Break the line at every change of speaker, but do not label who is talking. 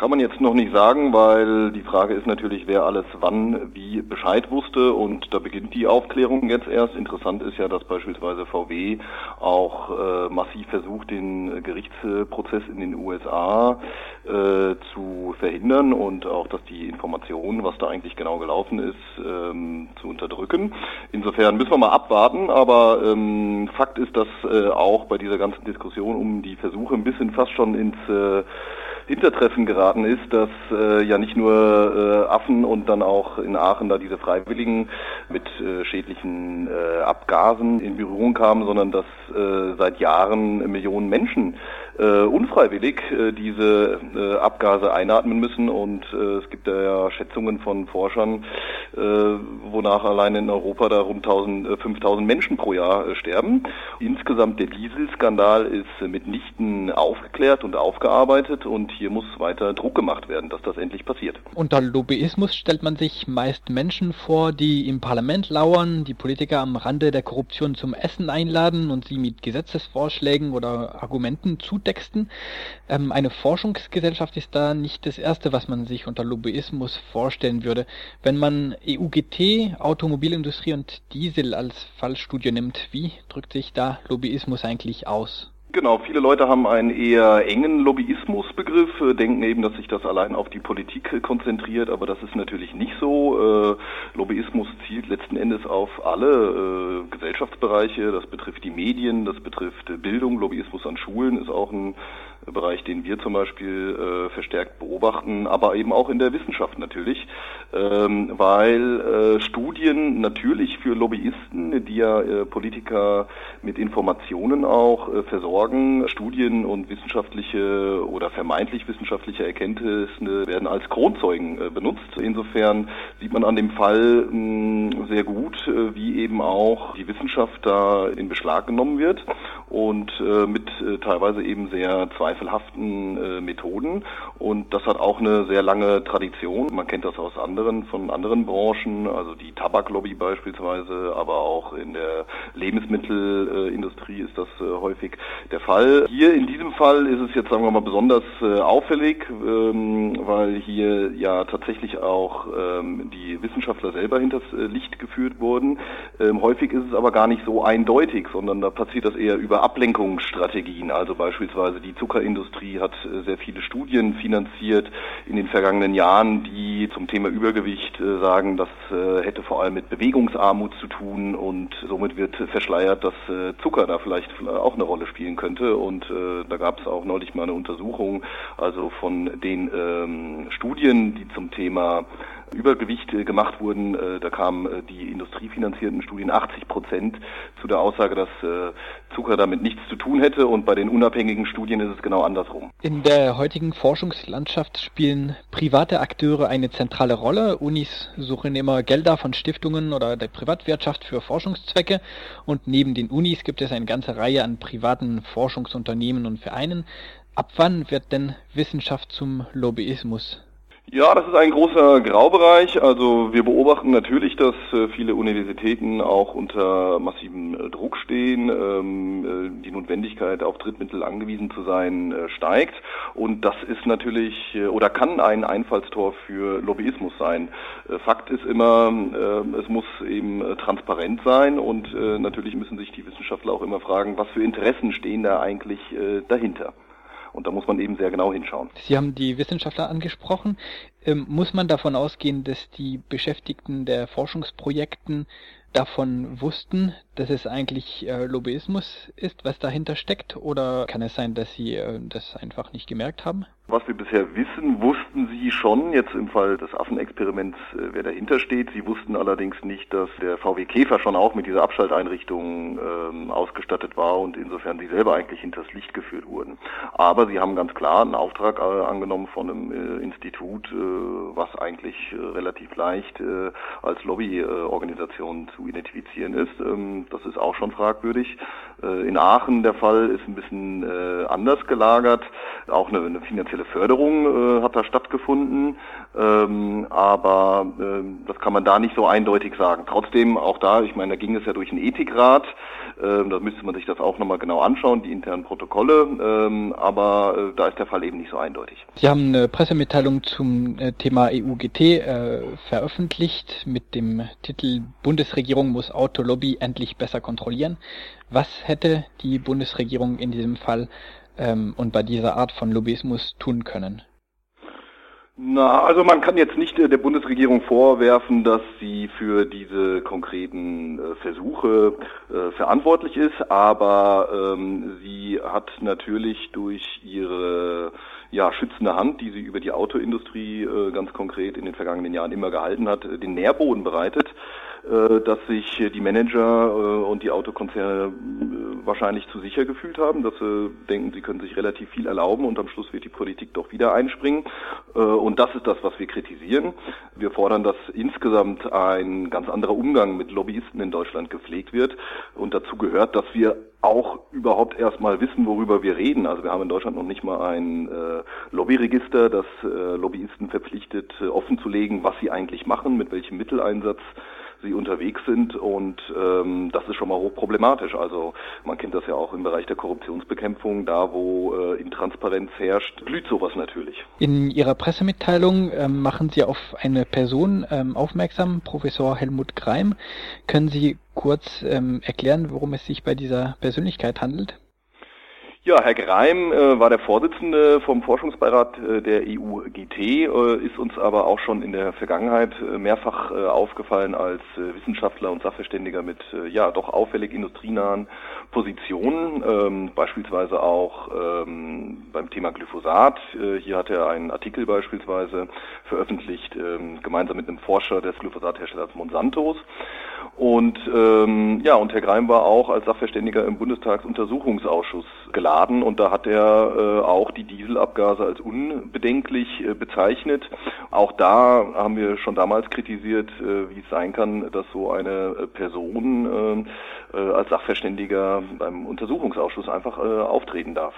kann man jetzt noch nicht sagen, weil die Frage ist natürlich, wer alles wann wie Bescheid wusste und da beginnt die Aufklärung jetzt erst. Interessant ist ja, dass beispielsweise VW auch äh, massiv versucht, den Gerichtsprozess in den USA äh, zu verhindern und auch, dass die Informationen, was da eigentlich genau gelaufen ist, ähm, zu unterdrücken. Insofern müssen wir mal abwarten, aber ähm, Fakt ist, dass äh, auch bei dieser ganzen Diskussion um die Versuche ein bisschen fast schon ins äh, Hintertreffen geraten ist, dass äh, ja nicht nur äh, Affen und dann auch in Aachen da diese Freiwilligen mit äh, schädlichen äh, Abgasen in Berührung kamen, sondern dass äh, seit Jahren Millionen Menschen äh, unfreiwillig äh, diese äh, Abgase einatmen müssen und äh, es gibt ja Schätzungen von Forschern, äh, wonach allein in Europa da rund 1000, äh, 5000 Menschen pro Jahr äh, sterben. Insgesamt der Dieselskandal ist äh, mitnichten aufgeklärt und aufgearbeitet und hier muss weiter Druck gemacht werden, dass das endlich passiert.
Unter Lobbyismus stellt man sich meist Menschen vor, die im Parlament lauern, die Politiker am Rande der Korruption zum Essen einladen und sie mit Gesetzesvorschlägen oder Argumenten zutexten. Ähm, eine Forschungsgesellschaft ist da nicht das Erste, was man sich unter Lobbyismus vorstellen würde. Wenn man EUGT, Automobilindustrie und Diesel als Fallstudie nimmt, wie drückt sich da Lobbyismus eigentlich aus?
Genau, viele Leute haben einen eher engen Lobbyismusbegriff, äh, denken eben, dass sich das allein auf die Politik äh, konzentriert, aber das ist natürlich nicht so. Äh, Lobbyismus zielt letzten Endes auf alle Gesellschaftsbereiche, das betrifft die Medien, das betrifft Bildung, Lobbyismus an Schulen ist auch ein Bereich, den wir zum Beispiel äh, verstärkt beobachten, aber eben auch in der Wissenschaft natürlich, ähm, weil äh, Studien natürlich für Lobbyisten, die ja äh, Politiker mit Informationen auch äh, versorgen, Studien und wissenschaftliche oder vermeintlich wissenschaftliche Erkenntnisse werden als Kronzeugen äh, benutzt. Insofern sieht man an dem Fall mh, sehr gut, äh, wie eben auch die Wissenschaft da in Beschlag genommen wird und äh, mit äh, teilweise eben sehr zweifelhaften äh, Methoden. Und das hat auch eine sehr lange Tradition. Man kennt das aus anderen, von anderen Branchen, also die Tabaklobby beispielsweise, aber auch in der Lebensmittelindustrie ist das äh, häufig der Fall. Hier in diesem Fall ist es jetzt, sagen wir mal, besonders äh, auffällig, ähm, weil hier ja tatsächlich auch ähm, die Wissenschaftler selber hinters äh, Licht geführt wurden. Ähm, häufig ist es aber gar nicht so eindeutig, sondern da passiert das eher über Ablenkungsstrategien. Also beispielsweise die Zuckerindustrie hat äh, sehr viele Studien finanziert in den vergangenen Jahren, die zum Thema Übergewicht äh, sagen, das äh, hätte vor allem mit Bewegungsarmut zu tun und somit wird verschleiert, dass Zucker da vielleicht auch eine Rolle spielen könnte. Und da gab es auch neulich mal eine Untersuchung, also von den ähm, Studien, die zum Thema Übergewicht äh, gemacht wurden, äh, da kamen äh, die industriefinanzierten Studien 80 Prozent zu der Aussage, dass Zucker damit nichts zu tun hätte und bei den unabhängigen Studien ist es genau andersrum.
In der heutigen Forschungslandschaft spielen private Akteure eine zentrale Rolle. Unis suchen immer Gelder von Stiftungen oder der Privatwirtschaft für Forschungszwecke und neben den Unis gibt es eine ganze Reihe an privaten Forschungsunternehmen und Vereinen. Ab wann wird denn Wissenschaft zum Lobbyismus?
Ja, das ist ein großer Graubereich. Also wir beobachten natürlich, dass äh, viele Universitäten auch unter massivem äh, Druck stehen. Ähm, äh, die Notwendigkeit, auf Drittmittel angewiesen zu sein, steigt. Und das ist natürlich oder kann ein Einfallstor für Lobbyismus sein. Fakt ist immer, es muss eben transparent sein und natürlich müssen sich die Wissenschaftler auch immer fragen, was für Interessen stehen da eigentlich dahinter. Und da muss man eben sehr genau hinschauen.
Sie haben die Wissenschaftler angesprochen. Ähm, muss man davon ausgehen, dass die Beschäftigten der Forschungsprojekten davon wussten, dass es eigentlich äh, Lobbyismus ist, was dahinter steckt? Oder kann es sein, dass sie äh, das einfach nicht gemerkt haben?
Was wir bisher wissen, wussten sie schon, jetzt im Fall des Affenexperiments, äh, wer dahinter steht. Sie wussten allerdings nicht, dass der VW Käfer schon auch mit dieser Abschalteinrichtung ähm, ausgestattet war und insofern sie selber eigentlich hinters Licht geführt wurden. Aber sie haben ganz klar einen Auftrag äh, angenommen von einem äh, Institut, äh, was eigentlich äh, relativ leicht äh, als Lobbyorganisation zu identifizieren ist. Ähm, das ist auch schon fragwürdig. in Aachen der Fall ist ein bisschen anders gelagert. Auch eine, eine finanzielle finanzielle Förderung äh, hat da stattgefunden, ähm, aber äh, das kann man da nicht so eindeutig sagen. Trotzdem auch da, ich meine, da ging es ja durch einen Ethikrat, äh, da müsste man sich das auch nochmal genau anschauen, die internen Protokolle, ähm, aber äh, da ist der Fall eben nicht so eindeutig.
Sie haben eine Pressemitteilung zum äh, Thema EUGT äh, veröffentlicht mit dem Titel Bundesregierung muss Autolobby endlich besser kontrollieren. Was hätte die Bundesregierung in diesem Fall ähm, und bei dieser Art von Lobbyismus tun können?
Na, also man kann jetzt nicht äh, der Bundesregierung vorwerfen, dass sie für diese konkreten äh, Versuche äh, verantwortlich ist, aber ähm, sie hat natürlich durch ihre ja, schützende Hand, die sie über die Autoindustrie äh, ganz konkret in den vergangenen Jahren immer gehalten hat, äh, den Nährboden bereitet dass sich die Manager äh, und die Autokonzerne äh, wahrscheinlich zu sicher gefühlt haben, dass sie denken, sie können sich relativ viel erlauben und am Schluss wird die Politik doch wieder einspringen. Und das ist das, was wir kritisieren. Wir fordern, dass insgesamt ein ganz anderer Umgang mit Lobbyisten in Deutschland gepflegt wird. Und dazu gehört, dass wir auch überhaupt erstmal wissen, worüber wir reden. Also wir haben in Deutschland noch nicht mal ein äh, Lobbyregister, das äh, Lobbyisten verpflichtet, äh, offenzulegen, was sie eigentlich machen, mit welchem Mitteleinsatz sie unterwegs sind und ähm, das ist schon mal hochproblematisch. Also man kennt das ja auch im Bereich der Korruptionsbekämpfung, da wo äh, Intransparenz herrscht, blüht sowas natürlich.
In Ihrer Pressemitteilung ähm, machen Sie auf eine Person ähm, aufmerksam, Professor Helmut Greim. Können Sie kurz ähm, erklären, worum es sich bei dieser Persönlichkeit handelt?
Ja, Herr Greim äh, war der Vorsitzende vom Forschungsbeirat äh, der EU-GT, äh, ist uns aber auch schon in der Vergangenheit äh, mehrfach äh, aufgefallen als äh, Wissenschaftler und Sachverständiger mit ja doch auffällig industrienahen Positionen, ähm, beispielsweise auch ähm, beim Thema Glyphosat. hier hat er einen Artikel beispielsweise veröffentlicht, ähm, gemeinsam mit einem Forscher des Glyphosatherstellers Monsantos. Und ähm, ja, und Herr Greim war auch als Sachverständiger im Bundestagsuntersuchungsausschuss geladen und da hat er äh, auch die Dieselabgase als unbedenklich äh, bezeichnet. Auch da haben wir schon damals kritisiert, äh, wie es sein kann, dass so eine Person als Sachverständiger beim Untersuchungsausschuss einfach auftreten darf.